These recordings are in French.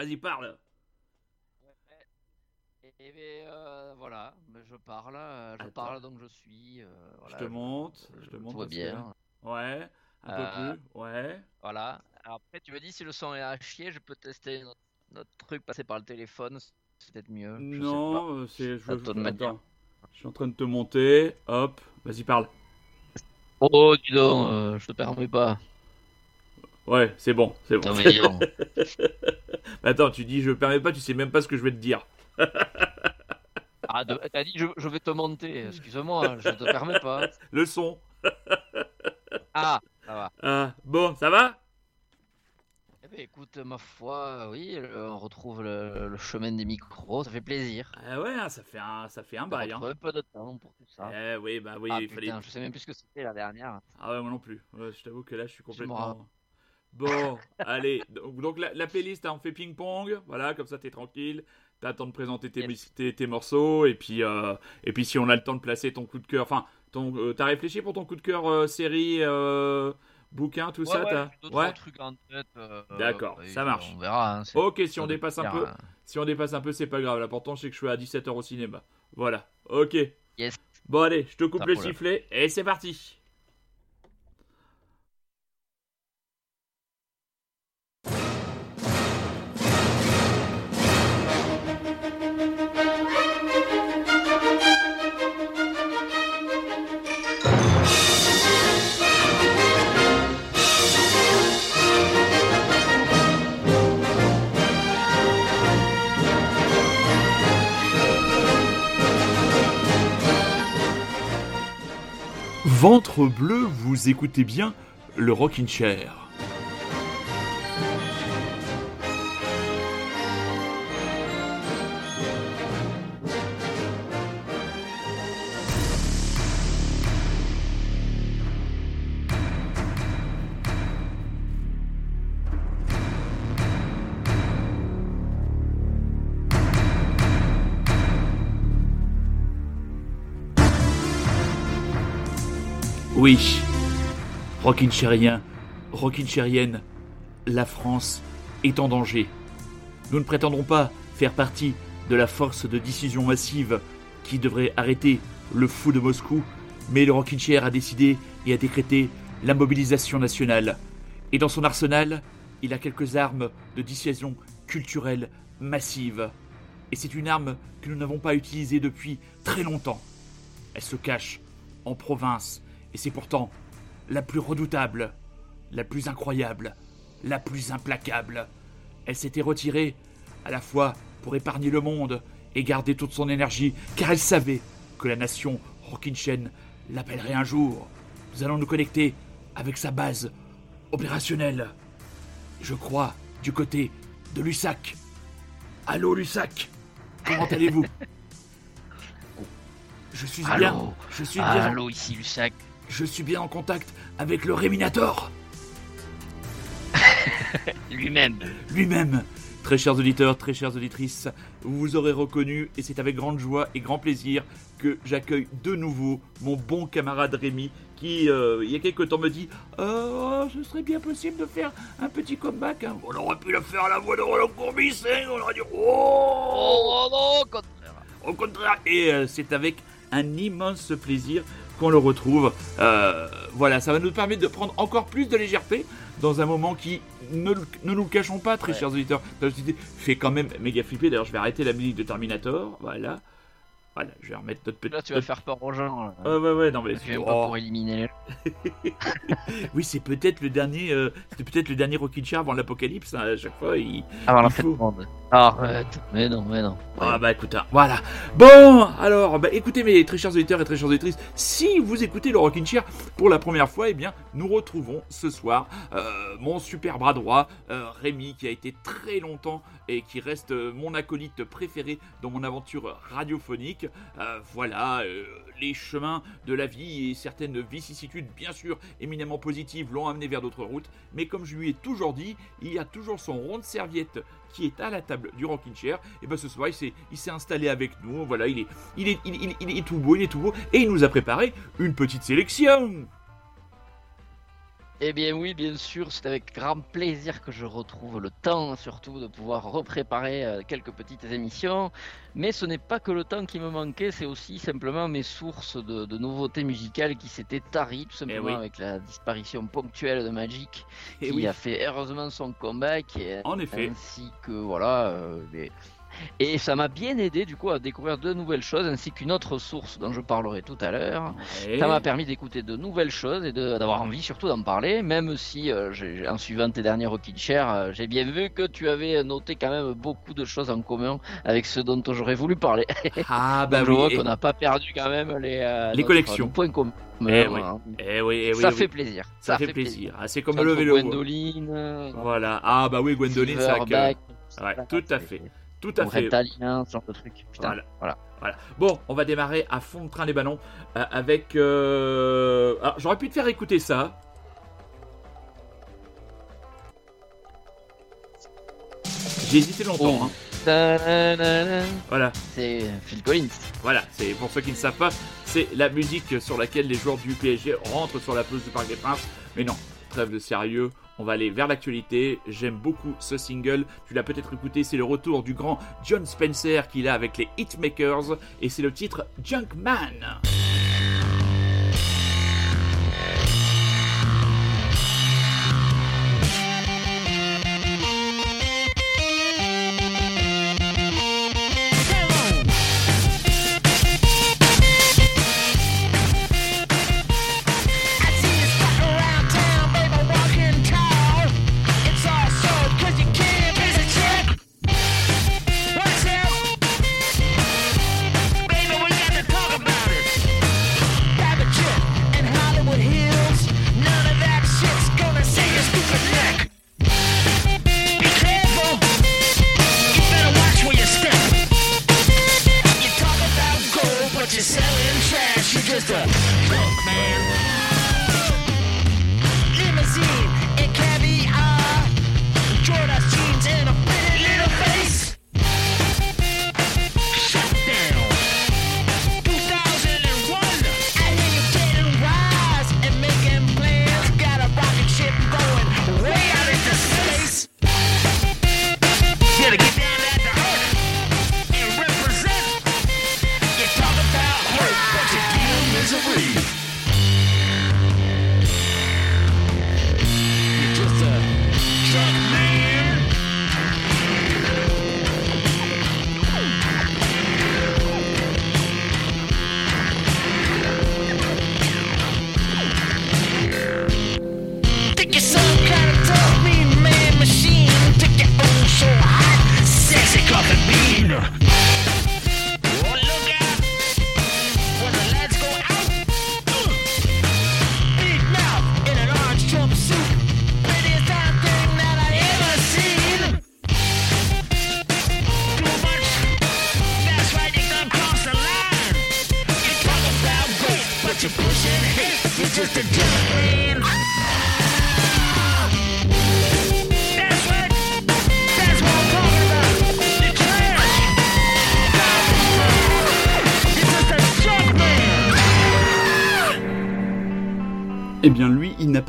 Vas-y, parle. Et, euh, voilà, je parle, euh, je parle donc je suis. Euh, je te monte, je te montre. Tout bien. Ouais, un peu plus, ouais. Voilà. après, tu me dis si le son est à chier, je peux tester notre, truc, passer par le téléphone, c'est peut-être mieux. non, c'est. Je, je, je suis en train de te monter, hop, vas-y, parle. Oh, dis donc, je te permets pas. Ouais, c'est bon, c'est bon. Attends, tu dis je permets pas, tu sais même pas ce que je vais te dire. ah, t'as dit je, vais te monter, excuse-moi, je te permets pas. Le son. ah, ça va. Ah, bon, ça va? Eh ben, écoute, ma foi, oui, on retrouve le, chemin des micros, ça fait plaisir. Ah ouais, hein, ça fait un, ça fait un bail. Hein. un peu de temps pour tout ça. Eh oui, bah oui, ah, il fallait. Je sais même plus ce que c'était la dernière. Ah ouais, moi non plus. je t'avoue que là, je suis complètement. Bon, allez. Donc, la, playlist, hein, on fait ping-pong. Voilà, comme ça, t'es tranquille. T'as le temps de présenter tes, tes, morceaux. Et puis, euh, et puis, si on a le temps de placer ton coup de cœur. Enfin, euh, t'as réfléchi pour ton coup de cœur euh, série, bouquin, tout ça Ouais, ouais. trucs en tête. D'accord, ça marche. On verra. Hein, ok, si on dépasse un peu, si on dépasse un peu, c'est pas grave. L'important, c'est que je suis à 17h au cinéma. Voilà, ok. Yes. Bon, allez, je te coupe le sifflet et c'est parti. Ventre bleu, vous écoutez bien le Rockin' Chair. Oui, Rockin' Rockinchérien, la France est en danger. Nous ne prétendrons pas faire partie de la force de décision massive qui devrait arrêter le fou de Moscou, mais le Rockincher a décidé et a décrété la mobilisation nationale. Et dans son arsenal, il a quelques armes de dissuasion culturelle massive. Et c'est une arme que nous n'avons pas utilisée depuis très longtemps. Elle se cache en province et c'est pourtant la plus redoutable, la plus incroyable, la plus implacable. Elle s'était retirée, à la fois pour épargner le monde et garder toute son énergie, car elle savait que la nation Rockinchen l'appellerait un jour. Nous allons nous connecter avec sa base opérationnelle. Je crois du côté de Lussac. Allô Lussac Comment allez-vous? Je suis bien. Je suis bien. Allô ici Lussac je suis bien en contact avec le Réminator. Lui-même. Lui-même. Très chers auditeurs, très chères auditrices, vous vous aurez reconnu et c'est avec grande joie et grand plaisir que j'accueille de nouveau mon bon camarade Rémi qui, euh, il y a quelques temps, me dit Oh, ce serait bien possible de faire un petit comeback. Hein. On aurait pu le faire à la voix de Roland Courbis, hein. on aurait dit Oh, oh non, au contraire. Au contraire. Et euh, c'est avec un immense plaisir qu'on le retrouve. Euh, voilà, ça va nous permettre de prendre encore plus de légèreté dans un moment qui, ne, nous le cachons pas, très chers auditeurs, fait quand même méga flipper. D'ailleurs, je vais arrêter la musique de Terminator. Voilà. Voilà, je vais remettre notre petit. Là, tu vas faire peur aux gens. Ouais, ouais, ouais, non, mais. Tu oh. pas pour éliminer. oui, c'est peut-être le dernier. Euh, c'était peut-être le dernier Rocky avant l'apocalypse. Hein, à chaque fois, il. Avant la faut... Arrête. Mais non, mais non. Ah, bah écoute, hein, voilà. Bon, alors, bah écoutez, mes très chers auditeurs et très chères auditrices, si vous écoutez le Rockin' Chair pour la première fois, eh bien, nous retrouvons ce soir euh, mon super bras droit, euh, Rémi, qui a été très longtemps et qui reste mon acolyte préféré dans mon aventure radiophonique. Euh, voilà, euh, les chemins de la vie et certaines vicissitudes, bien sûr, éminemment positives, l'ont amené vers d'autres routes. Mais comme je lui ai toujours dit, il y a toujours son rond de serviette qui est à la table du Rockin' Chair. Et ben ce soir, il s'est installé avec nous. Voilà, il est tout beau, il est tout beau. Et il nous a préparé une petite sélection. Eh bien oui, bien sûr, c'est avec grand plaisir que je retrouve le temps surtout de pouvoir repréparer euh, quelques petites émissions. Mais ce n'est pas que le temps qui me manquait, c'est aussi simplement mes sources de, nouveautés musicales qui s'étaient taries, tout simplement avec la disparition ponctuelle de Magic, eh qui a fait heureusement son comeback. Et, en effet. Ainsi que voilà, euh, et ça m'a bien aidé du coup à découvrir de nouvelles choses ainsi qu'une autre source dont je parlerai tout à l'heure. Ça m'a permis d'écouter de nouvelles choses et d'avoir envie surtout d'en parler, même si euh, en suivant tes derniers Rockin' Chair, euh, j'ai bien vu que tu avais noté quand même beaucoup de choses en commun avec ce dont j'aurais voulu parler. Ah bah je vois qu'on n'a pas perdu quand même les, euh, les collections. points communs. Eh, oui. Hein. Eh oui, eh oui, ça fait plaisir. Ça, fait, plaisir. Ah, c'est comme le vélo. Gwendoline. Voilà. Ah bah oui, Gwendoline, ça. Ouais, tout à fait. Tout à fait. ce genre de truc. Putain, voilà. voilà. Bon, on va démarrer à fond de train les ballons euh, avec. Euh... Alors, j'aurais pu te faire écouter ça. J'ai hésité longtemps. Hein. Voilà. C'est Phil Collins. Voilà, c'est pour ceux qui ne savent pas, c'est la musique sur laquelle les joueurs du PSG rentrent sur la pelouse du Parc des Princes. Mais non, trêve de sérieux, on va aller vers l'actualité. J'aime beaucoup ce single. Tu l'as peut-être écouté, c'est le retour du grand John Spencer qu'il a avec les Hitmakers et c'est le titre Junkman.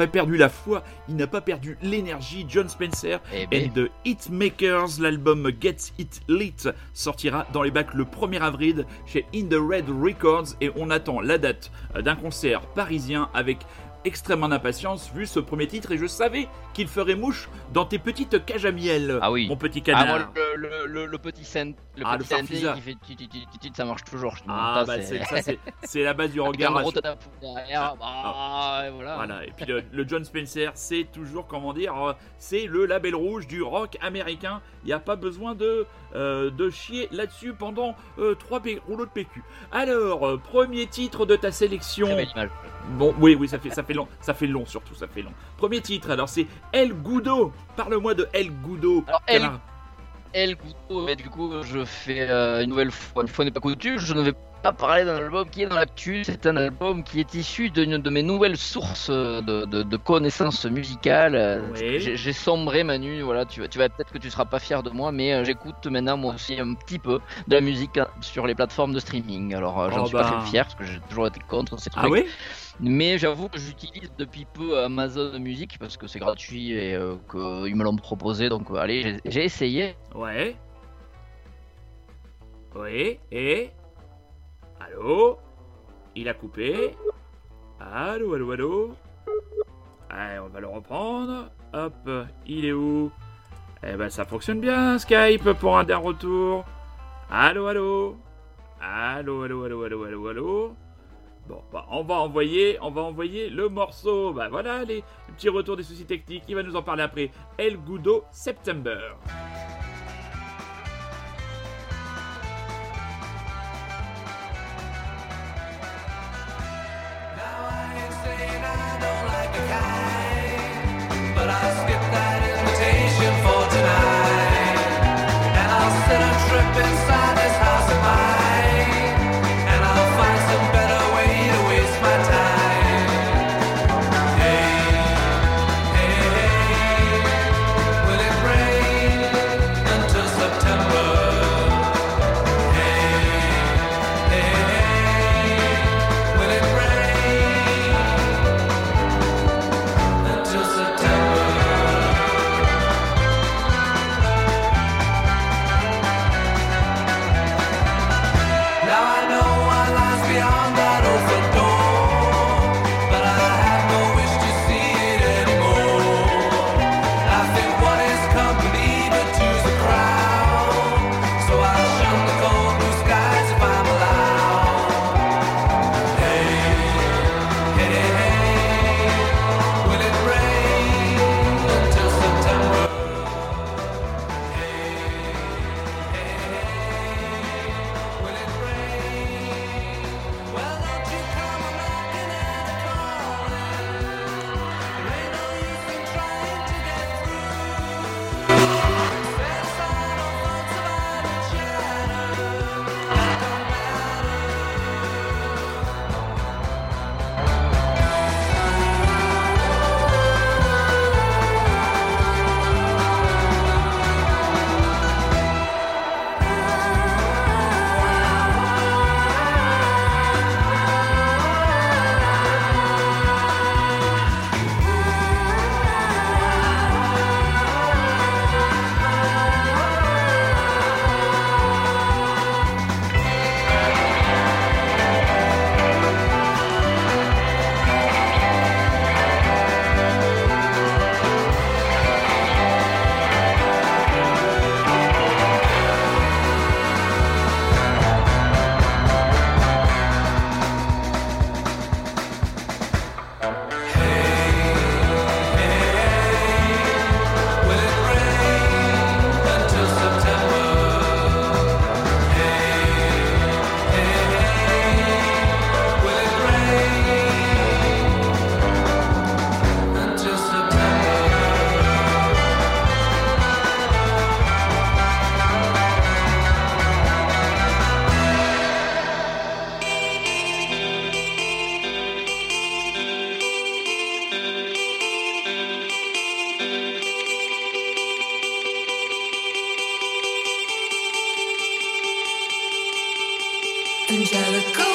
Pas perdu la foi, il n'a pas perdu l'énergie. John Spencer et eh ben. The Hitmakers, l'album Gets It Lit sortira dans les bacs le 1er avril chez In the Red Records et on attend la date d'un concert parisien avec extrêmement d'impatience vu ce premier titre et je savais qu'il ferait mouche dans tes petites cages à miel. Ah oui. Mon petit canard. Ah, moi, le, le, le, petit scène, le ah, petit qui fait ça marche toujours. Ah, bah c'est la base du regard. derrière, bah, ah. voilà. voilà. Et puis le, John Spencer, c'est toujours, comment dire, euh, c'est le label rouge du rock américain. Il n'y a pas besoin de, de chier là-dessus pendant euh, trois rouleaux de PQ. Alors, premier titre de ta sélection. Bon, oui, oui, ça fait, ça fait long, ça fait long surtout, ça fait long. Premier titre, alors c'est El Goudo. Parle-moi de El Goudo. Alors, El, El Goudo, mais du coup, je fais euh, une nouvelle fois, une fois n'est pas coutume, je ne vais pas parler d'un album qui est dans l'actu. C'est un album qui est issu d'une de mes nouvelles sources de, de, connaissances musicales. J'ai sombré, Manu. Voilà, tu, tu vas peut-être que tu seras pas fier de moi, mais euh, j'écoute maintenant moi aussi un petit peu de la musique hein, sur les plateformes de streaming. Alors, euh, j'en oh suis pas bah. fait fier parce que j'ai toujours été contre ces ah trucs. Ah oui? Mais j'avoue que j'utilise depuis peu Amazon Music parce que c'est gratuit et euh, qu'ils me l'ont proposé. Donc allez, j'ai essayé. Ouais. Oui, et? Allô? Il a coupé? Allô, allô, allô? Allez, on va le reprendre. Hop, il est où? Eh ben, ça fonctionne bien, Skype, pour un dernier retour. Allô, allô? Allô, allô, allô, allô, allô, allô? Bon, bah, on va envoyer, on va envoyer le morceau. Bah voilà, les petits retours des soucis techniques. Il va nous en parler après. El Gudo September. angelic.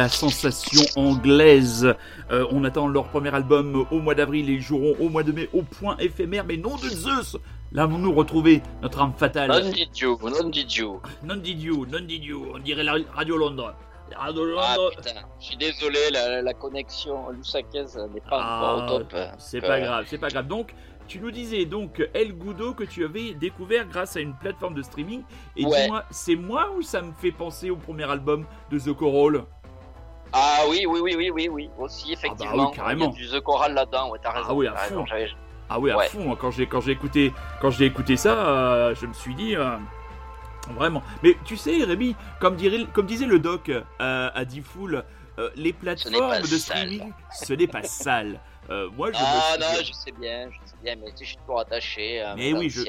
La sensation anglaise. Euh, on attend leur premier album au mois d'avril et ils joueront au mois de mai au point éphémère. Mais non de Zeus Là, nous retrouver notre âme fatale. Non did you, non did you. Non did you, non did you. On dirait la Radio Londres. Radio ah. Ah putain, je suis désolé, la, connexion Lusakez n'est pas encore au top. C'est pas grave, c'est pas grave. Donc, tu nous disais donc El Goudo que tu avais découvert grâce à une plateforme de streaming. Et dis-moi, c'est moi ou ça me fait penser au premier album de The Coral Ah oui, oui, oui, oui, oui, oui, aussi effectivement. Ah bah oui, carrément. Il y a du The Coral là-dedans, ouais, t'as raison. Ah oui, à fond. ah oui, à fond. Quand j'ai quand j'ai écouté quand j'ai écouté ça, euh, je me suis dit. Euh, vraiment. Mais tu sais, Rémi, comme, dirait, comme disait le doc euh, à Diffoul, les plateformes de streaming, ce n'est pas sale. Euh, moi, je ah non, je sais bien, je sais bien, mais je suis toujours attaché à mais oui, je,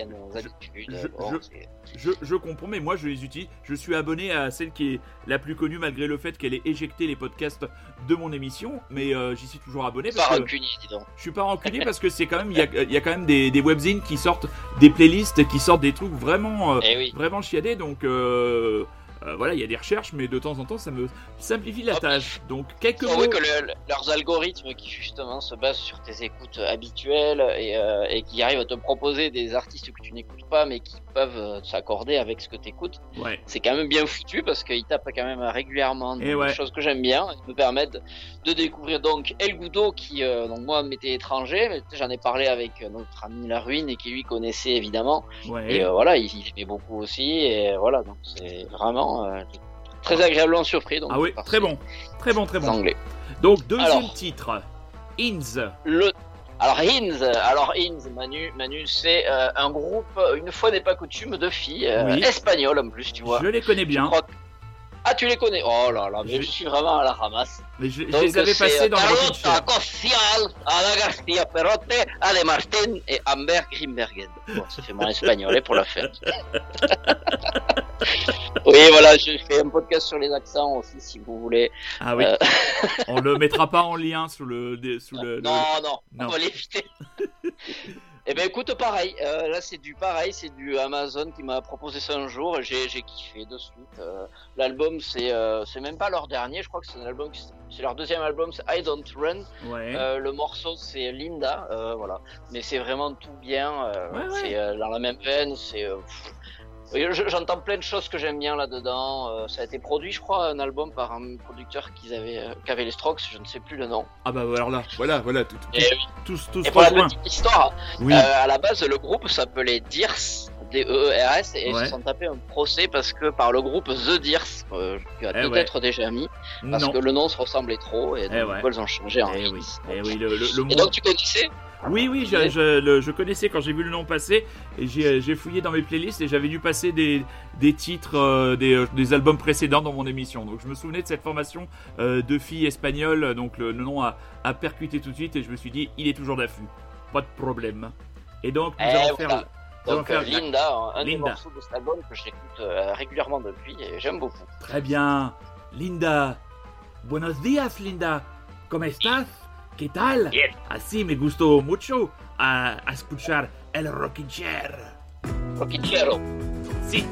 je, je, comprends, mais moi je les utilise. Je suis abonné à celle qui est la plus connue malgré le fait qu'elle ait éjecté les podcasts de mon émission, mais euh, j'y suis toujours abonné. Parce pas rancunier, dis donc. Je suis pas rancunier parce que c'est quand même, il y, y a, quand même des, des webzines qui sortent des playlists, qui sortent des trucs vraiment, euh, eh vraiment chiadés, donc. Euh, euh, voilà, il y a des recherches, mais de temps en temps, ça me simplifie la tâche. Donc, quelques mots. Que leurs algorithmes qui justement se basent sur tes écoutes habituelles et, euh, et, qui arrivent à te proposer des artistes que tu n'écoutes pas, mais qui peuvent euh, s'accorder avec ce que tu écoutes. Ouais. C'est quand même bien foutu parce qu'ils tapent quand même régulièrement des choses que j'aime bien. Ils me permettent de découvrir donc El Goudo qui, donc moi, m'était étranger, mais j'en ai parlé avec notre ami La Ruine et qui lui connaissait évidemment. Ouais. Et voilà, il, il aimait beaucoup aussi. Et voilà, donc c'est vraiment euh, très agréablement surpris. Donc ah oui, très bon, très bon, très bon. Anglais. Donc deuxième titre, Inns. Le alors Inns, alors Inns, Manu, Manu, c'est euh, un groupe, une fois n'est pas coutume, de filles euh, espagnoles en plus, tu vois. Je les connais bien. Ah, tu les connais? Oh là là, mais je, suis vraiment à la ramasse. Mais je, les avais passés dans le Cossial, Ana García Perrote, Ale Martin et Amber Grimbergen. Bon, ça fait mon espagnol pour la fête. oui, voilà, je fais un podcast sur les accents aussi, si vous voulez. Ah oui. Euh, on le mettra pas en lien sous le. Sous non, le, non, non, on va l'éviter. Eh ben écoute, pareil, euh, là c'est du pareil, c'est du Amazon qui m'a proposé ça un jour j'ai, kiffé de suite. Euh, l'album c'est euh, c'est même pas leur dernier, je crois que c'est un album, c'est leur deuxième album, c'est I Don't Run. Ouais. le morceau c'est Linda, voilà. Mais c'est vraiment tout bien, c'est dans la même veine, c'est J'entends plein de choses que j'aime bien là-dedans. Euh, ça a été produit, je crois, un album par un producteur qui avait, euh, les Strokes, je ne sais plus le nom. Ah bah alors là, voilà, voilà, tout, tout, tout, tout, Et pour la petite histoire, oui. euh, à la base, le groupe s'appelait Dears, D-E-E-R-S, et ils se sont tapés un procès parce que par le groupe The Dears, euh, tu as eh peut-être déjà mis, parce que le nom se ressemblait trop, et eh donc ils ont changé en eh oui. Eh oui, le, le, le Et donc tu connaissais oui, oui, je, je, je, connaissais quand j'ai vu le nom passer et j'ai fouillé dans mes playlists et j'avais dû passer des, des titres euh, des, euh, des, albums précédents dans mon émission. Donc je me souvenais de cette formation euh, de filles espagnoles, donc le, nom a, a, percuté tout de suite et je me suis dit, il est toujours d'affût, pas de problème. Et donc nous allons faire. Donc faire Linda, un des morceaux de cet album que j'écoute régulièrement depuis et j'aime beaucoup. Très bien, Linda. Buenos días, Linda. ¿Cómo estás? ¿Qué tal? Bien. Así me gustó mucho a, a escuchar el Rocking Chair. Rocking Chair. Sí.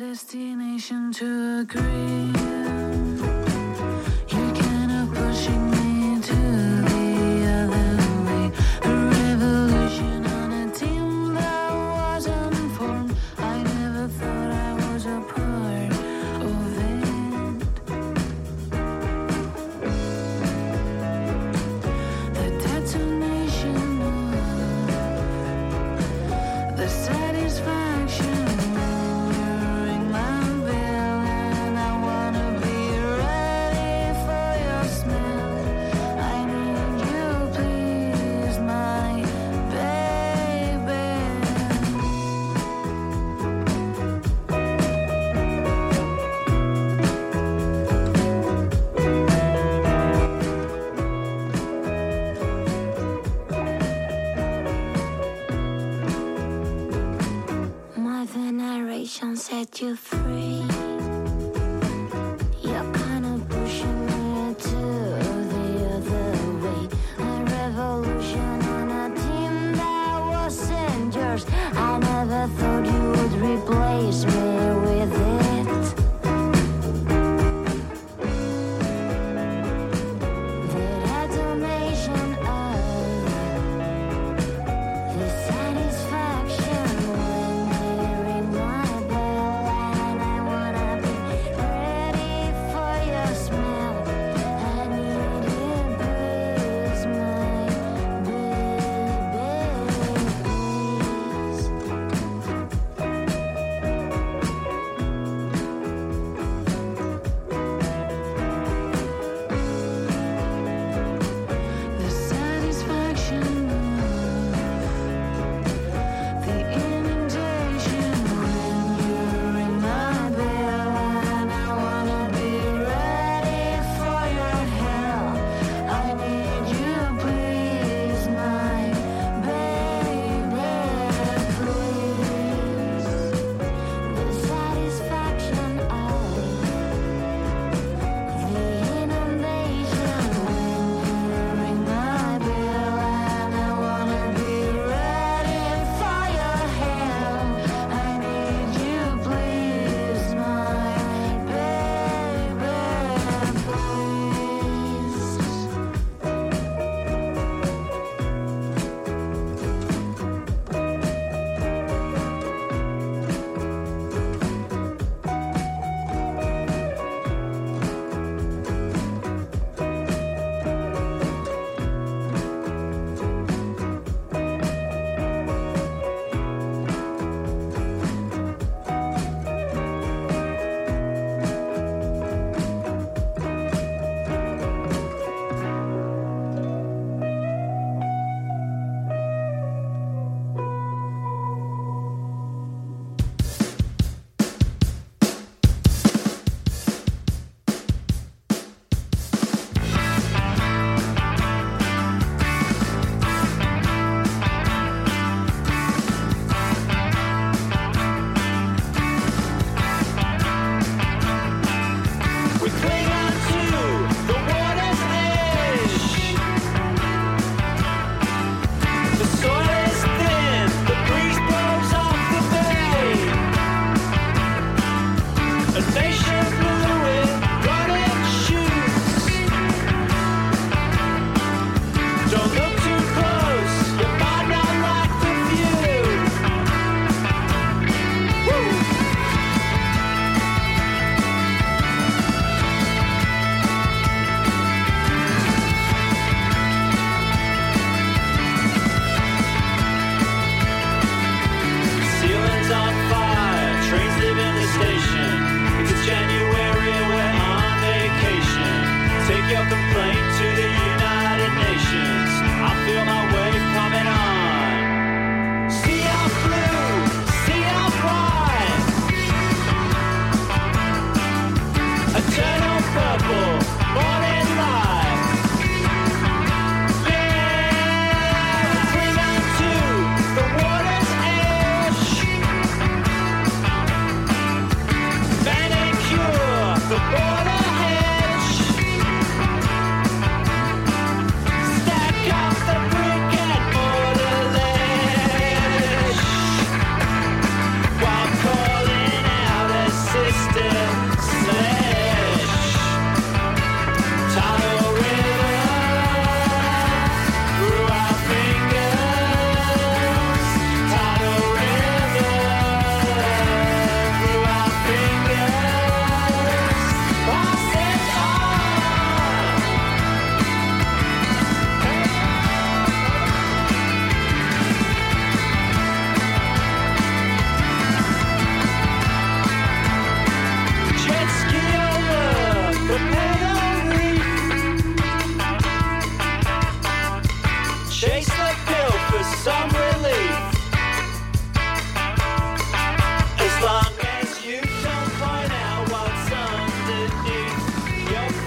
Destination to agree.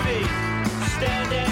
Stand standing.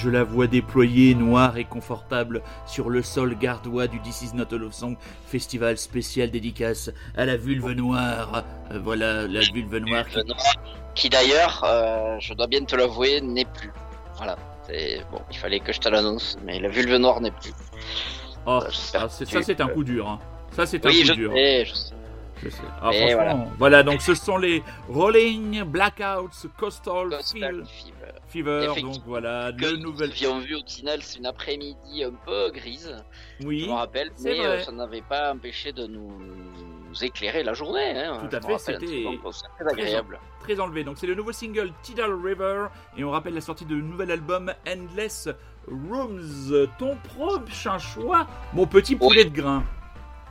Je la vois déployée, noire et confortable, sur le sol gardois du This Is Not a Love Song Festival spécial dédicace à la vulve noire. Euh, voilà, la vulve noire qui... Qui d'ailleurs, euh, je dois bien te l'avouer, n'est plus. Voilà. C'est bon, il fallait que je te l'annonce, mais la vulve noire n'est plus. Oh, J'espère ah, c'est- que ça c'est un coup dur. hein. Ça c'est un Oui, coup je dur. sais, je sais. Je sais. Ah, franchement, voilà. donc ce sont les Rolling Blackouts Coastal Fever. Fever. Donc voilà, le nous nouvel. avions vu au Tinal, c'est une après-midi un peu grise, je Oui, me rappelle, mais euh, ça n'avait pas empêché de nous, nous éclairer la journée. Hein, Tout à je fait, c'était très agréable. très enlevé. Donc c'est le nouveau single Tidal River et on rappelle la sortie de nouvel album Endless Rooms. Ton prochain choix, mon petit poulet de grain.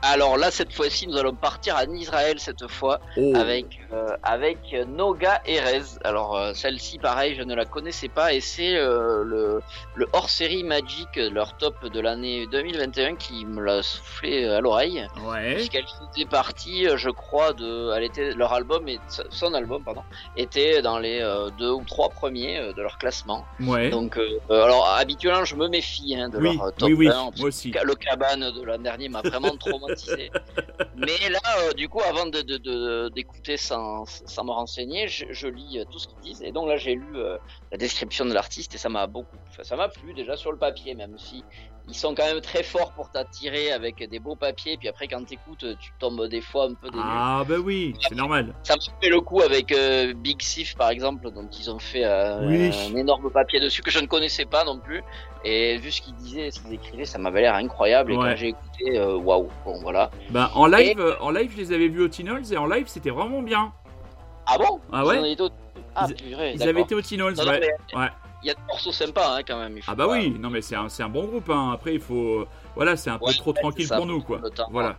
Alors là, cette fois-ci, nous allons partir en Israël cette fois Oh. avec euh, avec Noga Erez. Alors euh, celle-ci, pareil, je ne la connaissais pas et c'est euh, le le hors-série Magic, leur top de l'année 2021, qui me l'a soufflé à l'oreille. Ouais. Puisqu'elle faisait partie, euh, je crois, de, elle était leur album et son album, pardon, était dans les euh, deux ou trois premiers euh, de leur classement. Ouais. Donc, euh, euh, alors habituellement, je me méfie hein, de oui, leur euh, top oui, oui, 1, parce moi aussi. le cabane de l'an dernier m'a vraiment Mais là, euh, du coup, avant de, d'écouter sans, sans me renseigner, je, lis euh, tout ce qu'ils disent. Et donc là, j'ai lu euh, la description de l'artiste et ça m'a beaucoup, ça m'a plu déjà sur le papier, même si ils sont quand même très forts pour t'attirer avec des beaux papiers. Puis après, quand t'écoutes, tu tombes des fois un peu des. Ah bah oui, c'est normal. Ça me fait le coup avec euh, Big Sif par exemple, dont ils ont fait euh, Oui. un énorme papier dessus que je ne connaissais pas non plus. Et vu ce qu'ils disaient, ce qu'ils écrivaient, ça m'avait l'air incroyable. Et Ouais. quand j'ai écouté, euh, waouh, bon voilà. Bah en live, euh, en live, je les avais vus au Tinols et en live, c'était vraiment bien. Ah bon? Ah ouais? Ah Ils- purée, Ils d'accord. avaient été au Tinols, non, ouais. mais ouais. Il y a des morceaux sympas hein, quand même. Ah bah pas- oui, non mais c'est un, un bon groupe. Hein. Après, il faut, voilà, c'est un peu Ouais, trop tranquille ça, pour nous, quoi. temps. Voilà.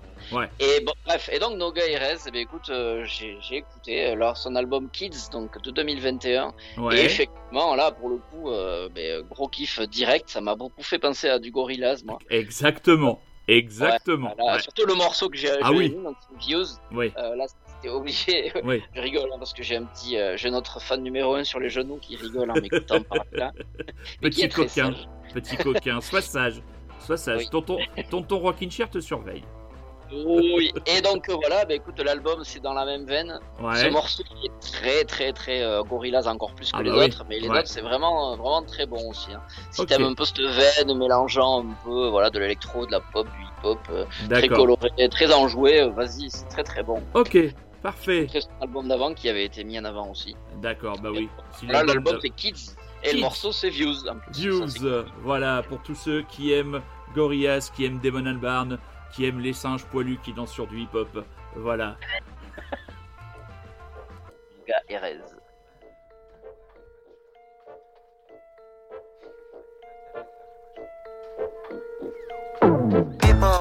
Et bon, bref, et donc Noga Erez, eh bien, écoute, euh, j'ai écouté alors son album Kids, donc de 2021. Et Ouais. effectivement, là, pour le coup, euh, ben, gros kiff direct. Ça m'a beaucoup fait penser à du Gorillaz, moi. Exactement. Exactement. Voilà, Ouais. Surtout le morceau que j'ai Ah oui. mis, donc Views. Oui. Euh, là, c'était obligé. Oui. Je rigole hein, parce que j'ai un petit, euh, j'ai notre fan numéro un sur les genoux qui rigole en m'écoutant par là. Mais Petit coquin. Petit coquin. Sois sage. Sois sage. Oui. Tonton, tonton Rockin' Chair te surveille. Oui. Et donc euh, voilà, bah, écoute, l'album c'est dans la même veine. Ce Ouais. morceau qui est très très très euh, Gorillaz encore plus que Ah les bah oui. autres, mais les Ouais. autres c'est vraiment euh, vraiment très bon aussi. Hein. Si Ok. t'aimes un peu cette veine mélangeant un peu voilà de l'électro, de la pop, du hip hop, euh, très coloré, très enjoué, euh, vas-y, c'est très très bon. Ok. Parfait. C'est son album d'avant qui avait été mis en avant aussi. D'accord. Bah oui. Là, l'album l'album de- c'est Kids et Kids. le morceau c'est Views. en plus. Views, Ça, voilà, pour tous ceux qui aiment Gorillaz, qui aime Damon Albarn, qui aime les singes poilus qui dansent sur du hip-hop. Voilà. Erez.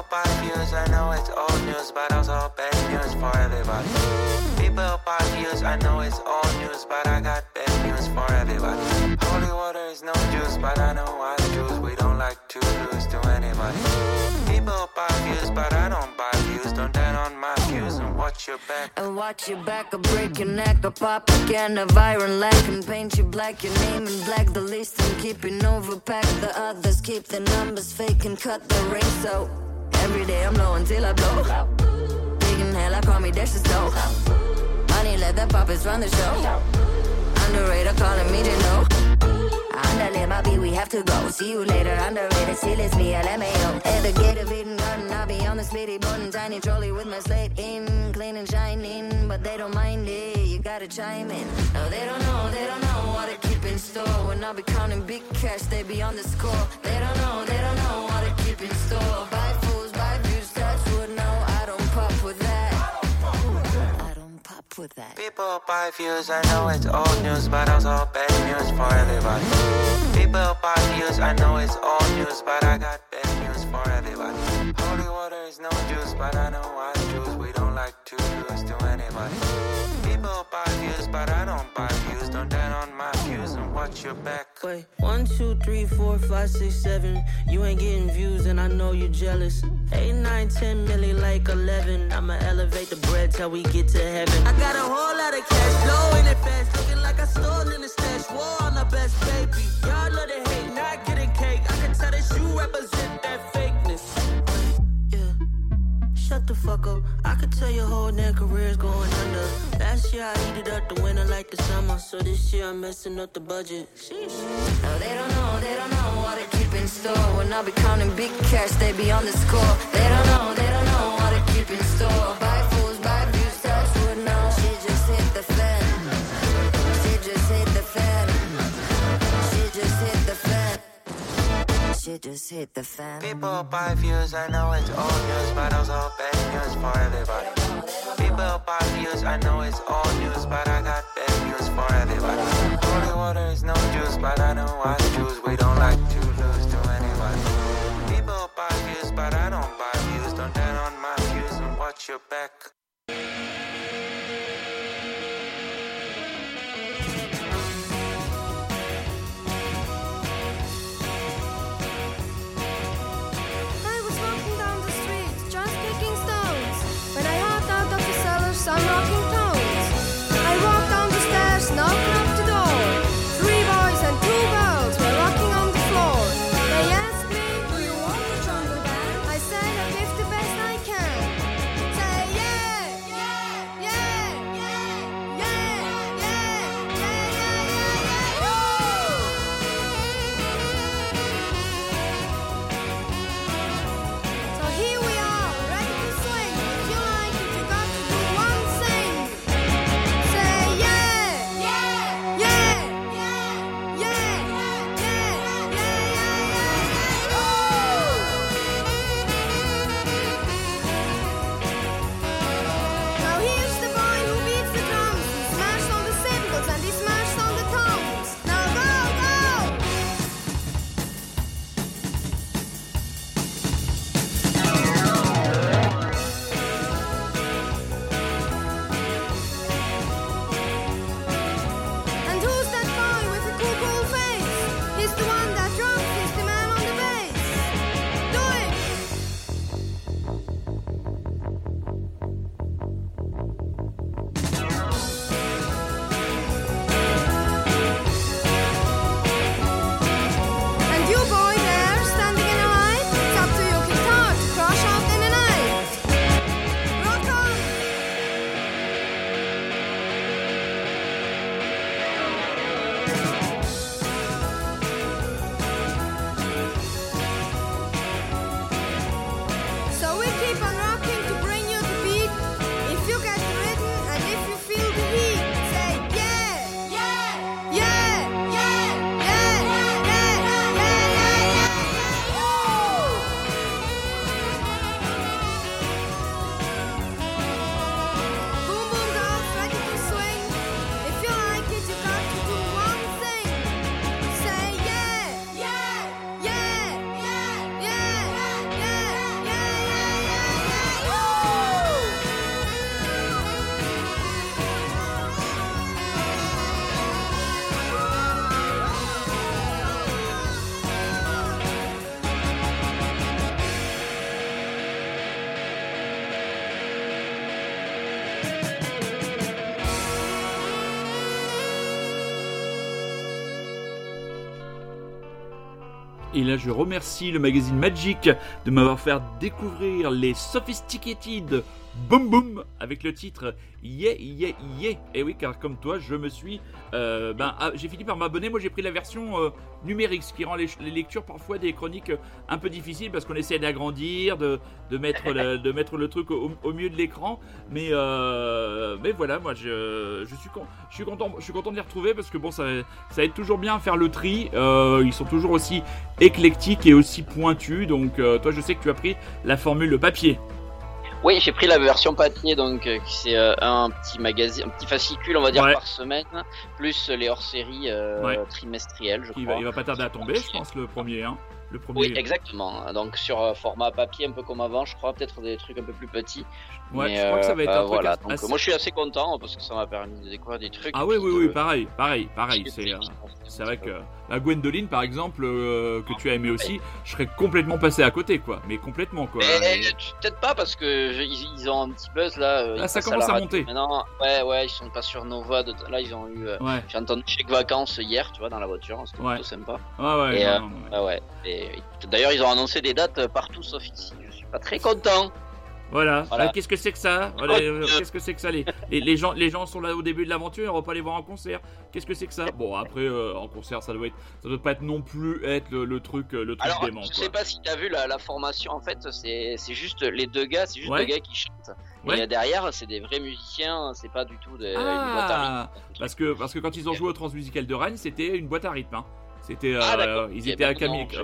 Buy views, I know it's old news, but also bad news for everybody. People buy views, I know it's old news, but I got bad news for everybody. Holy water is no juice, but I know I choose. We don't like to lose to anybody. People buy views, but I don't buy views. Don't turn on my views and watch your back. And watch your back, I'll break your neck, I'll pop again of iron lack and paint you black, your name in black, the list and keeping overpacked. The others keep the numbers fake and cut the ring, so every day I'm low until I blow. Digging hell, I call me Dash the. Money, let the puppets run the show. Underrated, calling me to know. Andale, papi, we have to go. See you later, underrated, it's me, LMAO. At the gate of Eden Garden, I'll be on the splitty button, tiny trolley with my slate in, clean and shining, but they don't mind it. You gotta chime in. No, they don't know, they don't know what to keep in store. When I be counting big cash, they be on the score. They don't know, they don't know what to keep in store. Buy with that. People buy views, I know it's old news, but also bad news for everybody. People buy views, I know it's old news, but I got bad news for everybody. Holy water is no juice, but I know I choose. We don't like to lose to anybody. People buy views, but I don't buy views. Don't turn on watch your back. Wait, one, two, three, four, five, six, seven. You ain't getting views, and I know you're jealous. Eight, nine, ten, milli, like eleven. I'ma elevate the bread till we get to heaven. I got a whole lot of cash flowing it fast, looking like I stole in the stash. War on the best baby. Y'all love to hate, not getting cake. I can tell that you represent Shut the fuck up. I could tell your whole damn career's going under. Last year I heated up the winter like the summer. So this year I'm messing up the budget. Sheesh. No, they don't know, they don't know what to keep in store. When I be counting big cash, they be on the score. They don't know, they don't know what to keep in store. Buy fools, buy She just hit the fan. People buy views, I know it's old news, but I also bad news for everybody. People buy views, I know it's old news, but I got bad news for everybody. Holy water is no juice, but I know I choose. We don't like to lose to anybody. People buy views, but I don't buy views. Don't turn on my views and watch your back. Je remercie le magazine Magic de m'avoir fait découvrir les Sophisticated Boom Boom avec le titre Yeah Yeah Yeah. Et oui, car comme toi, je me suis, euh, ben, ah, j'ai fini par m'abonner. Moi, j'ai pris la version euh, numérique, ce qui rend les, les lectures parfois des chroniques euh, un peu difficiles parce qu'on essaie d'agrandir, de, de mettre le, de mettre le truc au, au milieu de l'écran. Mais, euh, mais voilà, moi, je, je suis, con- je suis content, je suis content de les retrouver parce que bon, ça, ça aide toujours bien à faire le tri. Ils sont toujours aussi éclectiques et aussi pointus. Donc, toi, je sais que tu as pris la formule papier. Oui, j'ai pris la version papier, donc euh, c'est euh, un petit magazine, un petit fascicule, on va dire Ouais. par semaine, plus les hors-séries euh, Ouais. trimestrielles, je Il crois. va, il va pas tarder à tomber, je pense, le premier. Hein. Le premier. Oui, exactement. Donc sur euh, format papier, un peu comme avant, je crois, peut-être des trucs un peu plus petits. Ouais, Mais, je crois que ça va être euh, un truc voilà. assez- Donc moi, je suis assez content parce que ça m'a permis de découvrir des trucs. Ah oui, oui, de- oui, pareil, pareil, pareil. euh, c'est vrai que la Gwendoline, par exemple, euh, que tu as aimé aussi, je serais complètement passé à côté, quoi. Mais complètement, quoi. Mais, Et- tu- peut-être pas parce que je- ils, ils ont un petit buzz là. euh, Ah, ils ça commence à monter. Maintenant, ouais, ouais, ils sont pas sur Nova. de- Là, ils ont eu. euh, Ouais, J'ai entendu chèque vacances hier, tu vois, dans la voiture. C'était Ouais. plutôt sympa. ouais, ouais. Et, non, euh, non, non, ouais. Ah ouais. Et, et d'ailleurs, ils ont annoncé des dates partout sauf ici. Je suis pas très content. Voilà. voilà. Ah, qu'est-ce que c'est que ça Voilà, euh, Qu'est-ce que c'est que ça les, les, les gens, les gens sont là au début de l'aventure, on va pas les voir en concert. Qu'est-ce que c'est que ça Bon, après, euh, en concert, ça doit être, ça doit pas être non plus être le, le truc, euh, le truc Alors, dément, je quoi. sais pas si t'as vu la, la formation. En fait, c'est c'est juste les deux gars, c'est juste Ouais. deux gars qui chantent. Ouais. Et euh, derrière, c'est des vrais musiciens. C'est pas du tout des, une boîte à Ah, parce que, parce que quand ils ont joué au Transmusical de Rennes, c'était une boîte à rythme. hein. C'était, euh, Ah, ils étaient à bah, Camille. non,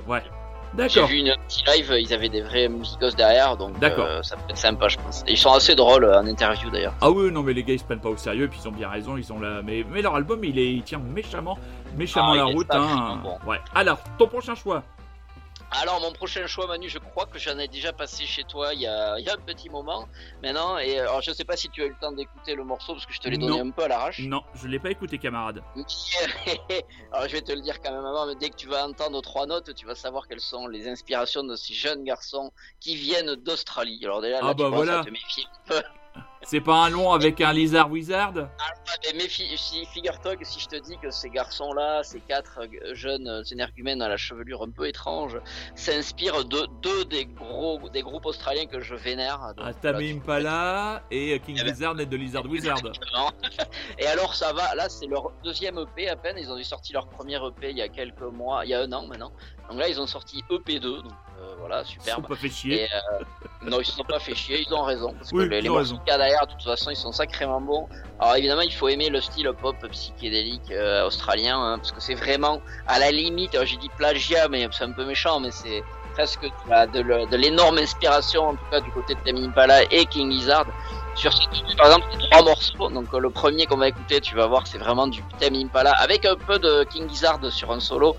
j'ai- Ouais. J'ai D'accord. vu une petit live, ils avaient des vrais musicos derrière, donc D'accord. euh, ça peut être sympa, je pense. Et ils sont assez drôles euh, en interview d'ailleurs. Ah oui, non, mais les gars ils se prennent pas au sérieux, puis ils ont bien raison, ils ont la. Mais, mais leur album il, est, il tient méchamment, méchamment Ah, la route. Hein. bon. Ouais. Alors, ton prochain choix Alors mon prochain choix Manu, je crois que j'en ai déjà passé chez toi il y a, il y a un petit moment maintenant et alors je sais pas si tu as eu le temps d'écouter le morceau parce que je te l'ai donné Non. un peu à l'arrache. Non, je l'ai pas écouté, camarade. alors je vais te le dire quand même avant mais dès que tu vas entendre trois notes, tu vas savoir quelles sont les inspirations de ces jeunes garçons qui viennent d'Australie. Alors déjà là Ah tu bah voilà. à te méfier un peu. C'est pas un long avec un lizard wizard Ah, mais figure-toi que si je te dis que ces garçons-là, ces quatre euh, jeunes euh, énergumènes à la chevelure un peu étrange, s'inspirent de deux des gros des groupes australiens que je vénère. Donc, Ah, Tame Impala et King Eh ben- Lizard et de Lizard Wizard. Exactement. Et alors ça va, là c'est leur deuxième EP à peine, ils ont sorti leur premier EP il y a quelques mois, il y a un an maintenant. Donc là ils ont sorti EP2, donc euh, voilà, Ils sont superbe. pas fait chier. Et, euh, non, ils se sont pas fait chier, ils ont raison. Parce Oui, que les, les ont morceaux raison. qu'il y a de toute façon, ils sont sacrément bons. Alors évidemment, il faut aimer le style pop psychédélique euh, australien, hein, parce que c'est vraiment à la limite, j'ai dit plagiat, mais c'est un peu méchant, mais c'est presque de l'énorme inspiration, en tout cas du côté de Tame Impala et King Lizard. Sur ces, par exemple, trois morceaux, donc euh, le premier qu'on va écouter, tu vas voir c'est vraiment du Tame Impala, avec un peu de King Lizard sur un solo.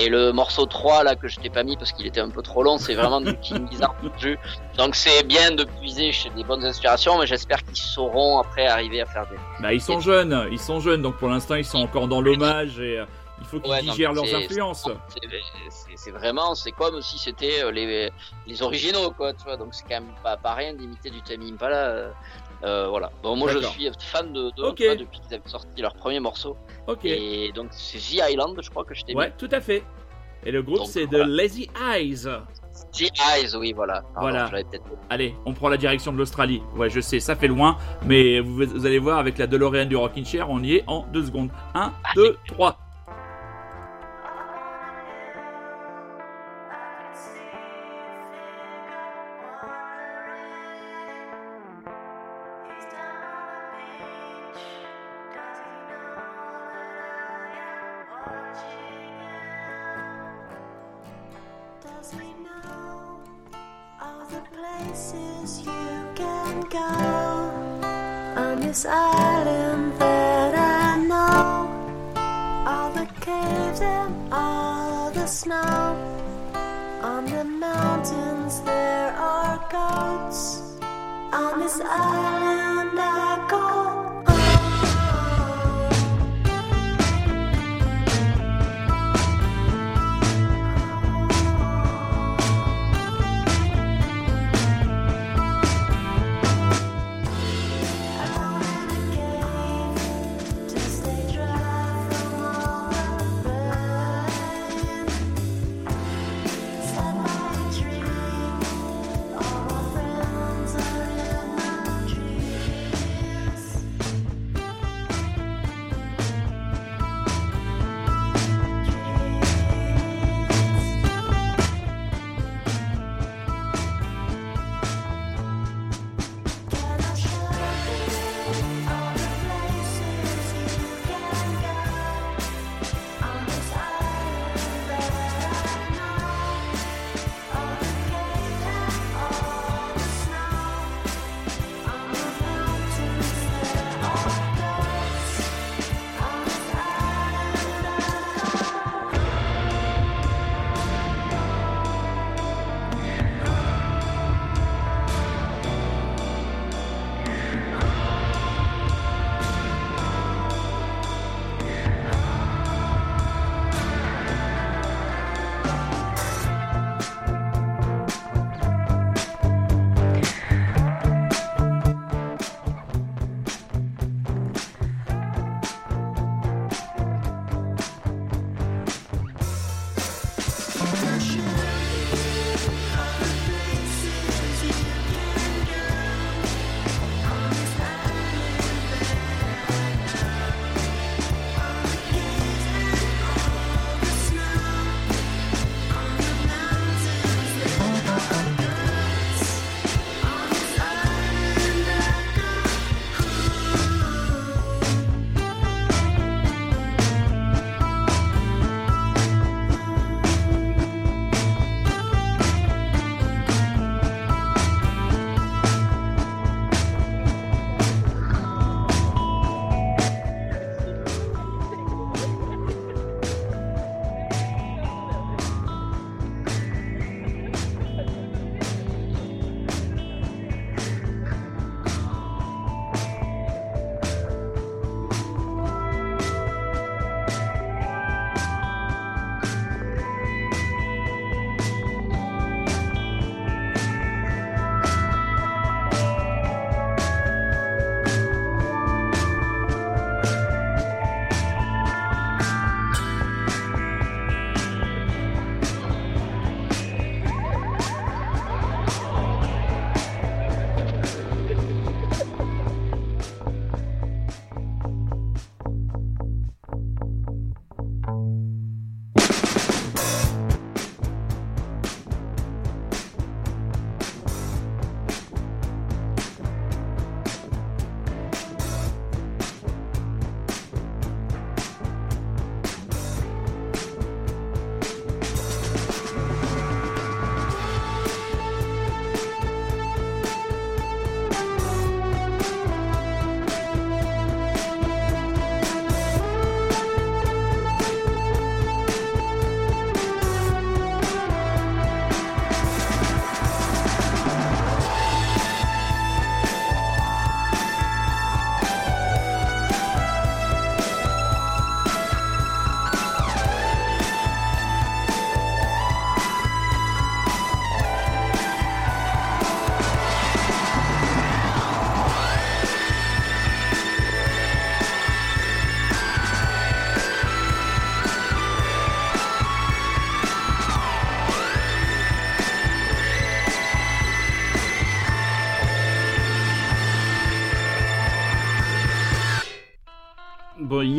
Et le morceau 3 là que je t'ai pas mis parce qu'il était un peu trop long, c'est vraiment du King Lizard jus. Donc c'est bien de puiser chez des bonnes inspirations, mais j'espère qu'ils sauront après arriver à faire des. Bah, ils sont jeunes, ils sont jeunes, donc pour l'instant ils sont encore dans l'hommage et euh, il faut qu'ils Ouais, digèrent leurs influences. c'est- vraiment, c'est comme si c'était euh, les, les originaux quoi, tu vois. Donc c'est quand même pas, pas rien d'imiter du Tame Impala. Euh, voilà. Bon, moi je suis fan de, de Ok. tu vois, depuis qu'ils avaient sorti leur premier morceau. Ok. Et donc c'est The Island, je crois que je t'ai Ouais, tout à fait. Et le groupe c'est voilà. The Lazy Eyes. The Eyes, oui, voilà. Pardon, Voilà. Allez, on prend la direction de l'Australie. Ouais, je sais, ça fait loin, mais vous, vous allez voir avec la DeLorean du Rockin' Chair, on y est en deux secondes. 1, 2, 3. You can go on this island that I know? All the caves and all the snow. On the mountains there are goats. On this island I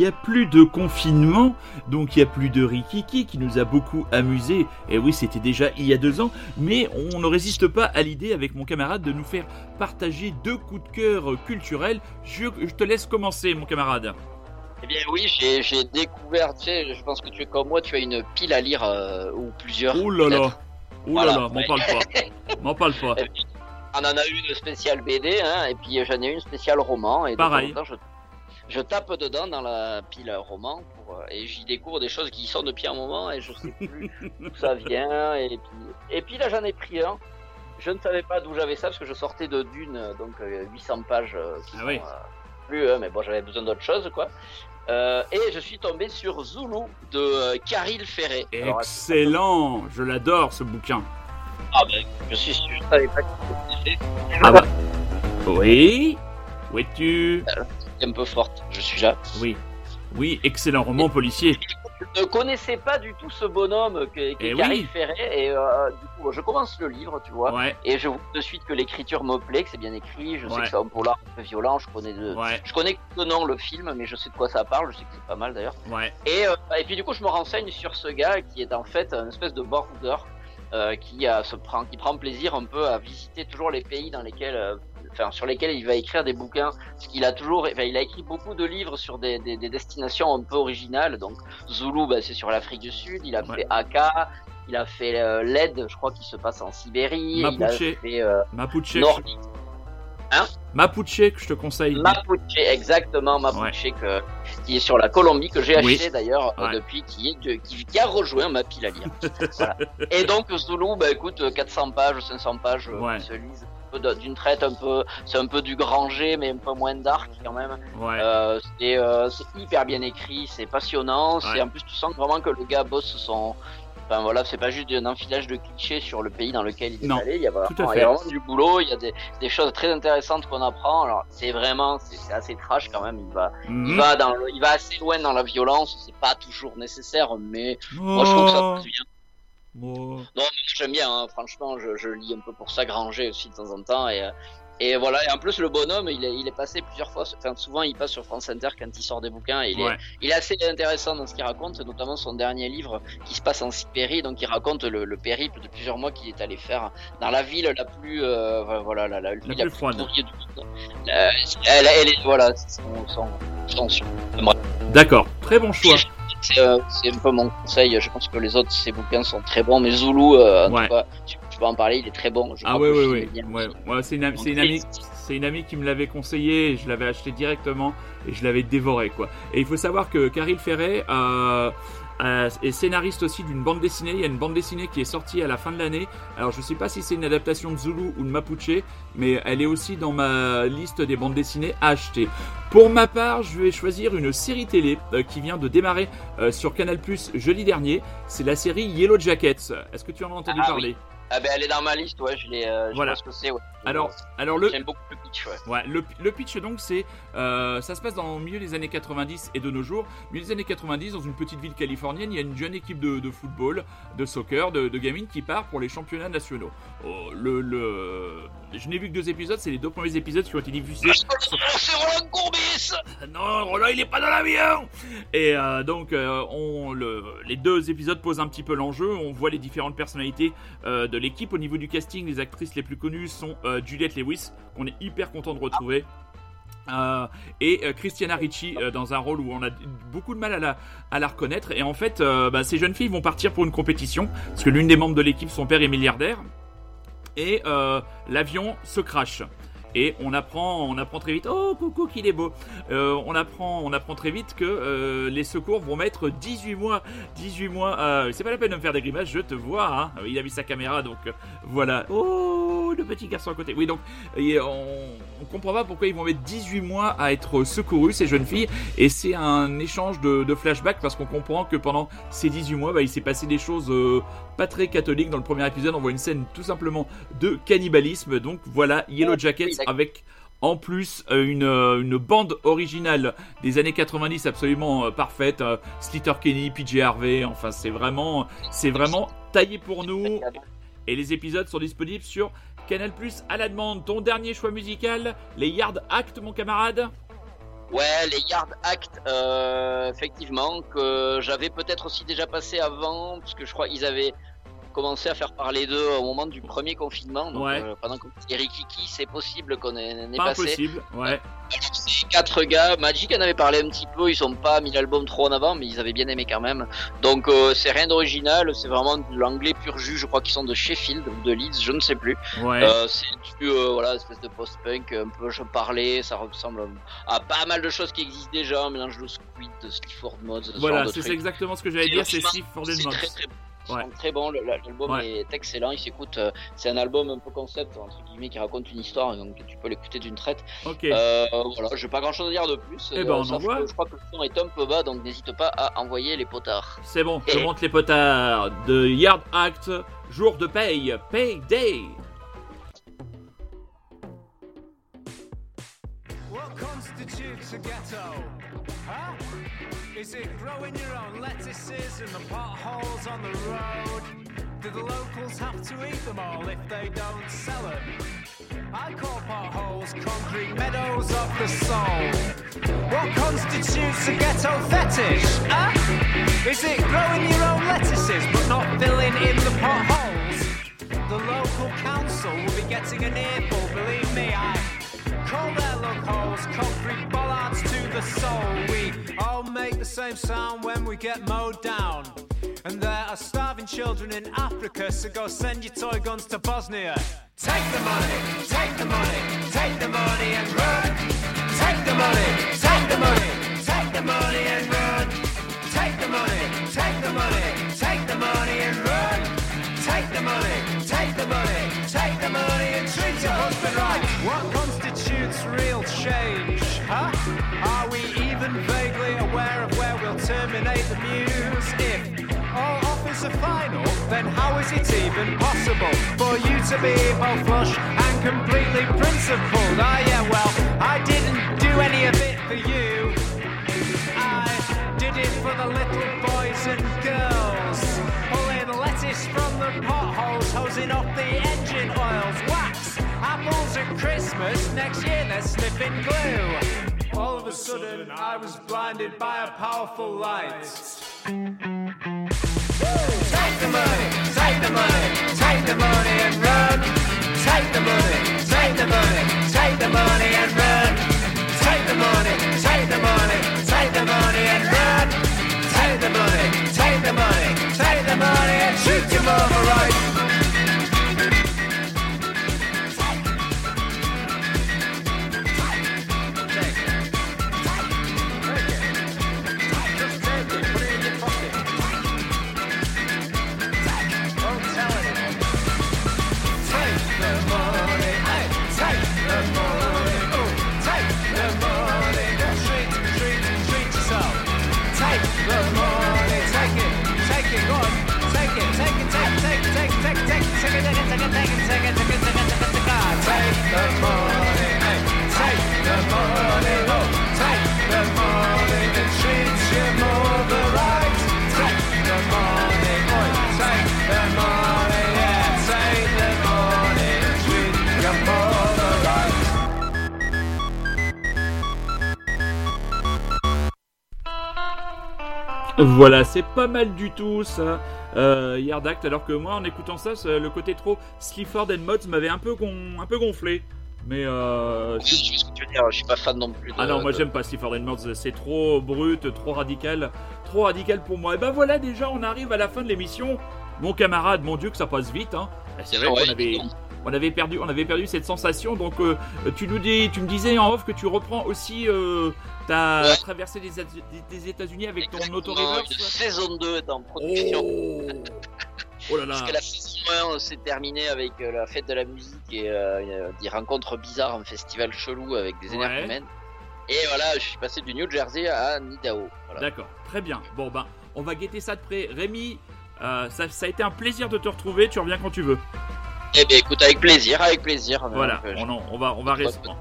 n'y a plus de confinement, donc il n'y a plus de Rikiki qui nous a beaucoup amusé. Et oui, c'était déjà il y a deux ans, mais on ne résiste pas à l'idée avec mon camarade de nous faire partager deux coups de cœur culturels. Je, je te laisse commencer, mon camarade. Eh bien oui, j'ai découvert, tu sais, je pense que tu es comme moi, tu as une pile à lire euh, ou plusieurs. Ouh là là, ouh là Voilà, là, m'en parle pas, m'en parle pas. On en a une spéciale BD, hein, et puis j'en ai une spéciale roman. Et Pareil. je, je tape dedans dans la pile roman pour, euh, et j'y découvre des choses qui y sont depuis un moment et je sais plus d'où ça vient. Et puis, et puis là, j'en ai pris un. Je ne savais pas d'où j'avais ça parce que je sortais de Dune, euh, donc euh, 800 pages euh, qui Ah sont, oui. euh, plus, hein, mais bon, j'avais besoin d'autre chose, quoi. Euh, et je suis tombé sur Zulu de euh, Caril Ferré. Alors, Excellent, je l'adore ce bouquin. ah ben, je suis sûr, je savais pas que c'était Ah bah, oui, où es-tu? Un peu forte. Je suis là. Oui, oui, excellent roman policier. Je ne connaissais pas du tout ce bonhomme qui Eh est oui. Caril Ferré et euh, du coup je commence le livre, tu vois, Ouais, et je vois de suite que l'écriture me plaît, que c'est bien écrit, je sais Ouais. que c'est un polar un peu violent, je connais de, ouais, je connais que le nom le film, mais je sais de quoi ça parle, je sais que c'est pas mal d'ailleurs. Et, euh, et puis du coup je me renseigne sur ce gars qui est en fait un espèce de border euh, qui a, se prend, qui prend plaisir un peu à visiter toujours les pays dans lesquels, euh, enfin sur lesquels il va écrire des bouquins, parce qu'il a toujours, enfin, il a écrit beaucoup de livres sur des, des, des destinations un peu originales. Donc Zulu, bah, c'est sur l'Afrique du Sud. Il a Ouais. fait Aka, il a fait euh, LED, je crois qu'il se passe en Sibérie. Mapuche. Il a fait euh, Mapuche, Nordique. Mapuche que je te conseille. Mapuche, exactement, Mapuche, que, qui est sur la Colombie, que j'ai Oui. acheté d'ailleurs euh, Ouais. depuis, qui, est de- qui, qui a rejoint ma pile à lire. Voilà. Et donc Zulu, bah écoute, 400 pages, 500 pages, Ouais. qui se lisent d'une traite un peu, c'est un peu du Granger, mais un peu moins dark quand même. Ouais, Euh, c'est euh, c'est hyper bien écrit, c'est passionnant, c'est en plus tu sens vraiment que le gars bosse son. Enfin voilà, c'est pas juste un enfilage de clichés sur le pays dans lequel il est Non, allé, il y a vraiment, tout à il fait. y a vraiment du boulot, il y a des, des choses très intéressantes qu'on apprend. Alors c'est vraiment, c'est assez trash quand même. Il va, il Mhm. va dans, le- il va assez loin dans la violence. C'est pas toujours nécessaire, mais moi je trouve que ça passe bien. Oh. Non, j'aime bien, hein. franchement, je, je lis un peu pour ça Granger aussi de temps en temps. Et, euh, et voilà, et en plus, le bonhomme, il est, il est passé plusieurs fois, enfin, souvent il passe sur France Inter quand il sort des bouquins. Et il, Ouais. est, il est assez intéressant dans ce qu'il raconte, notamment son dernier livre qui se passe en Sibérie. Donc, il raconte le, le périple de plusieurs mois qu'il est allé faire dans la ville la plus, euh, voilà, la, la, ville plus froide. pourrie du monde. Euh, elle, elle est, voilà, c'est son, son, son, son- D'accord, très bon choix. C'est euh, c'est un peu mon conseil. Je pense que les autres, ces bouquins sont très bons, mais Zulu, euh, en Ouais. tout cas, tu, tu peux en parler, il est très bon. Je Ah ouais, ouais. bien. ouais. ouais c'est une, une amie, une amie qui me l'avait conseillé je l'avais acheté directement et je l'avais dévoré quoi. Et il faut savoir que Caril Ferret euh, euh, est scénariste aussi d'une bande dessinée. Il y a une bande dessinée qui est sortie à la fin de l'année. Alors je sais pas si c'est une adaptation de Zulu ou de Mapuche, mais elle est aussi dans ma liste des bandes dessinées à acheter. Pour ma part, je vais choisir une série télé euh, qui vient de démarrer euh, sur Canal Plus jeudi dernier. C'est la série Yellow Jackets. Est-ce que tu en as entendu Ah oui. Ah ben, elle est dans ma liste, ouais, je l'ai. Euh, Voilà. ce que c'est, ouais. Alors, alors le, J'aime beaucoup le pitch, ouais. Ouais, le, le pitch donc c'est euh, ça se passe dans le milieu des années 90 et de nos jours. Milieu des années 90 dans une petite ville californienne, il y a une jeune équipe de, de football, de soccer, de, de gamines qui part pour les championnats nationaux. Oh, le, le... Je n'ai vu que deux épisodes, c'est les deux premiers épisodes qui ont été diffusés. C'est Roland Courbis Non, Roland il est pas dans l'avion Et euh, donc on, le, les deux épisodes posent un petit peu l'enjeu. On voit les différentes personnalités de l'équipe. Au niveau du casting, les actrices les plus connues sont euh, Juliette Lewis, qu'on est hyper content de retrouver. Euh, et euh, Christiana Ricci dans un rôle où on a beaucoup de mal à la, reconnaître. Et en fait, bah, ces jeunes filles vont partir pour une compétition parce que l'une des membres de l'équipe, son père est milliardaire. Et l'avion se crache. Et on apprend, on apprend très vite. Oh coucou qu'il est beau. Euh, on apprend, on apprend très vite que euh, les secours vont mettre 18 mois, 18 mois. euh, c'est pas la peine de me faire des grimaces, je te vois. Hein. Il a mis sa caméra, donc euh, voilà. Oh le petit garçon à côté. Oui donc on, on comprend pas pourquoi ils vont mettre 18 mois à être secourus ces jeunes filles. Et c'est un échange de, de flashbacks parce qu'on comprend que pendant ces 18 mois, bah, il s'est passé des choses euh, pas très catholiques. Dans le premier épisode, on voit une scène tout simplement de cannibalisme. Donc voilà, Yellow Jackets avec en plus euh, une, euh, une bande originale des années 90 absolument parfaite. Slater Kenny, PJ Harvey, enfin c'est vraiment, c'est vraiment taillé pour nous. Et les épisodes sont disponibles sur Canal Plus à la demande. Ton dernier choix musical, les Yard Act, mon camarade Ouais, les Yard Act, euh, effectivement, que j'avais peut-être aussi déjà passé avant, parce que je crois qu'ils avaient commencé à faire parler d'eux au moment du premier confinement. Donc, Ouais. euh, pendant qu'on était Rikiki, c'est possible qu'on ait, n'ait Pas passé. impossible, ouais. Ces quatre gars, Magic en avait parlé un petit peu, ils ont pas mis l'album trop en avant, mais ils avaient bien aimé quand même. Donc euh, c'est rien d'original, c'est vraiment de l'anglais pur jus, je crois qu'ils sont de Sheffield ou de Leeds, je ne sais plus. Ouais. Euh, c'est du euh, voilà espèce de post-punk un peu je parlais, ça ressemble à pas mal de choses qui existent déjà, un mélange de Squid, de Sleaford Mods, voilà, c'est exactement ce que j'allais dire, c'est C'est Mods. très très, ils Ouais. sont très bon, le- l'album Ouais. est excellent, il s'écoute, euh, c'est un album un peu concept entre guillemets qui raconte une histoire, donc tu peux l'écouter d'une traite. Ok. Euh, voilà, j'ai pas grand chose à dire de plus. Eh ben, on sauf envoie. que Je crois que le son est un peu bas, donc n'hésite pas à envoyer les potards. C'est bon, je monte les potards de Yard Act, jour de paye, payday. What constitutes a ghetto? Is it growing your own lettuces in the potholes on the road? Do the locals have to eat them all if they don't sell them? I call potholes concrete meadows of the soul. What constitutes a ghetto fetish? Huh? Is it growing your own lettuces but not filling in the potholes? The local council will be getting an earful, believe me, I call their locals concrete bollards to the soul. We all make the same sound when we get mowed down. And there are starving children in Africa, so go send your toy guns to Bosnia. Take the money, take the money, take the money and run. Take the money, take the money, take the money and run. Take the money, take the money, take the money and run. Take the money, take the money, take the money and treat your husband right. Change, huh? Are we even vaguely aware of where we'll terminate the muse? If all offers are final, then how is it even possible for you to be both flush and completely principled? Ah, yeah, well, I didn't do any of it for you. I did it for the little boys and girls. Pulling lettuce from the potholes, hosing off the engine oils. Wax, apples at Christmas, next year they're sniffing glue. All of a sudden, I was blinded by a powerful light. Take the money, take the money, take the money and run. Take the money, take the money, take the money and run. Take the money, take the money, take the money and run. Take the money, take the money, take the money and shoot your mama right. Voilà, c'est pas mal du tout ça, euh, Yard Act, alors que moi en écoutant ça, le côté trop Sleaford and Mods m'avait un peu, gon- un peu gonflé. Mais euh, je sais ce que tu veux dire, je suis pas fan non plus. De, Ah non, moi de- j'aime pas and Mods, c'est trop brut, trop radical, trop radical pour moi. Et ben voilà, déjà on arrive à la fin de l'émission. Mon camarade, mon dieu que ça passe vite, hein. Et C'est vrai Ouais, qu'on avait, on avait perdu, on avait perdu cette sensation. Donc euh, tu nous dis, tu me disais en off que tu reprends aussi euh, ta Ouais. traversée des, États- des- des États-Unis avec ton Exactement, auto Une reverse. saison 2 est en production. Oh, oh là là. Parce que la saison 1 s'est terminée avec euh, la fête de la musique et euh, euh, des rencontres bizarres, un festival chelou avec des Ouais. énergumènes. Et voilà, je suis passé du New Jersey à. Voilà. D'accord, très bien. Bon ben, on va guetter ça de près. Rémi, euh, ça, ça a été un plaisir de te retrouver. Tu reviens quand tu veux. Eh bien, écoute, avec plaisir, avec plaisir. Voilà, euh, on, en- on va, on va rester. hein.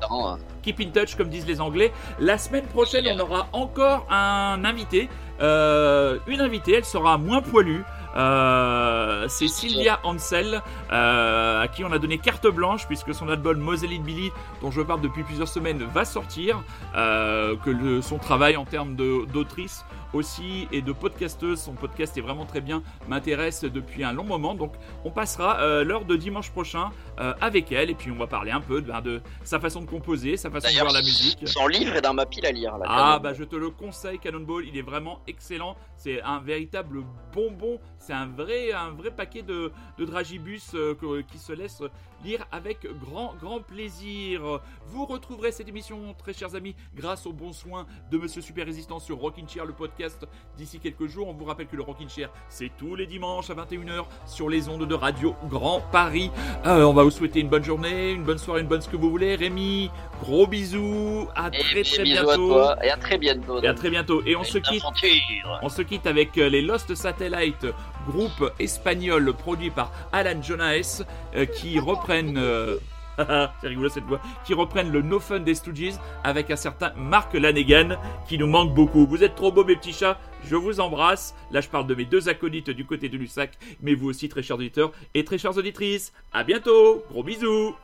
Keep in touch, comme disent les Anglais. La semaine prochaine, on aura encore un invité. euh, une invitée, elle sera moins poilue. Euh, c'est Sylvia Ansel, euh, à qui on a donné carte blanche, puisque son album Moseley Billy, dont je parle depuis plusieurs semaines, va sortir. euh, que le- son travail en termes d'autrice aussi et de podcasteuse, son podcast est vraiment très bien, m'intéresse depuis un long moment. Donc on passera euh, l'heure de dimanche prochain euh, avec elle, et puis on va parler un peu de, ben, de sa façon de composer, sa façon de voir la musique. son livre est dans ma pile à lire. Là, Ah bah je te le conseille Cannonball, il est vraiment excellent, c'est un véritable bonbon, c'est un vrai un vrai paquet de, de dragibus euh, qui se laisse lire avec grand grand plaisir. Vous retrouverez cette émission très chers amis grâce aux bons soins de Monsieur Super Résistant sur Rockin' Chair le podcast d'ici quelques jours. On vous rappelle que le Rockin' Chair c'est tous les dimanches à 21h sur les ondes de Radio Grand Paris. Euh, on va vous souhaiter une bonne journée, une bonne soirée, une bonne ce que vous voulez. Rémi, gros bisous, à Et très très bientôt. à toi et à très bientôt. Et à très bientôt. Et on se quitte. aventure. On se quitte avec euh, les Lost Satellite, groupe espagnol produit par Alan Jonas, euh, qui euh, C'est rigolo cette. Qui reprennent le No Fun des Stooges avec un certain Mark Lanegan qui nous manque beaucoup. Vous êtes trop beaux, mes petits chats. Je vous embrasse. Là, je parle de mes deux acolytes du côté de Lussac, mais vous aussi, très chers auditeurs et très chères auditrices. À bientôt. Gros bisous.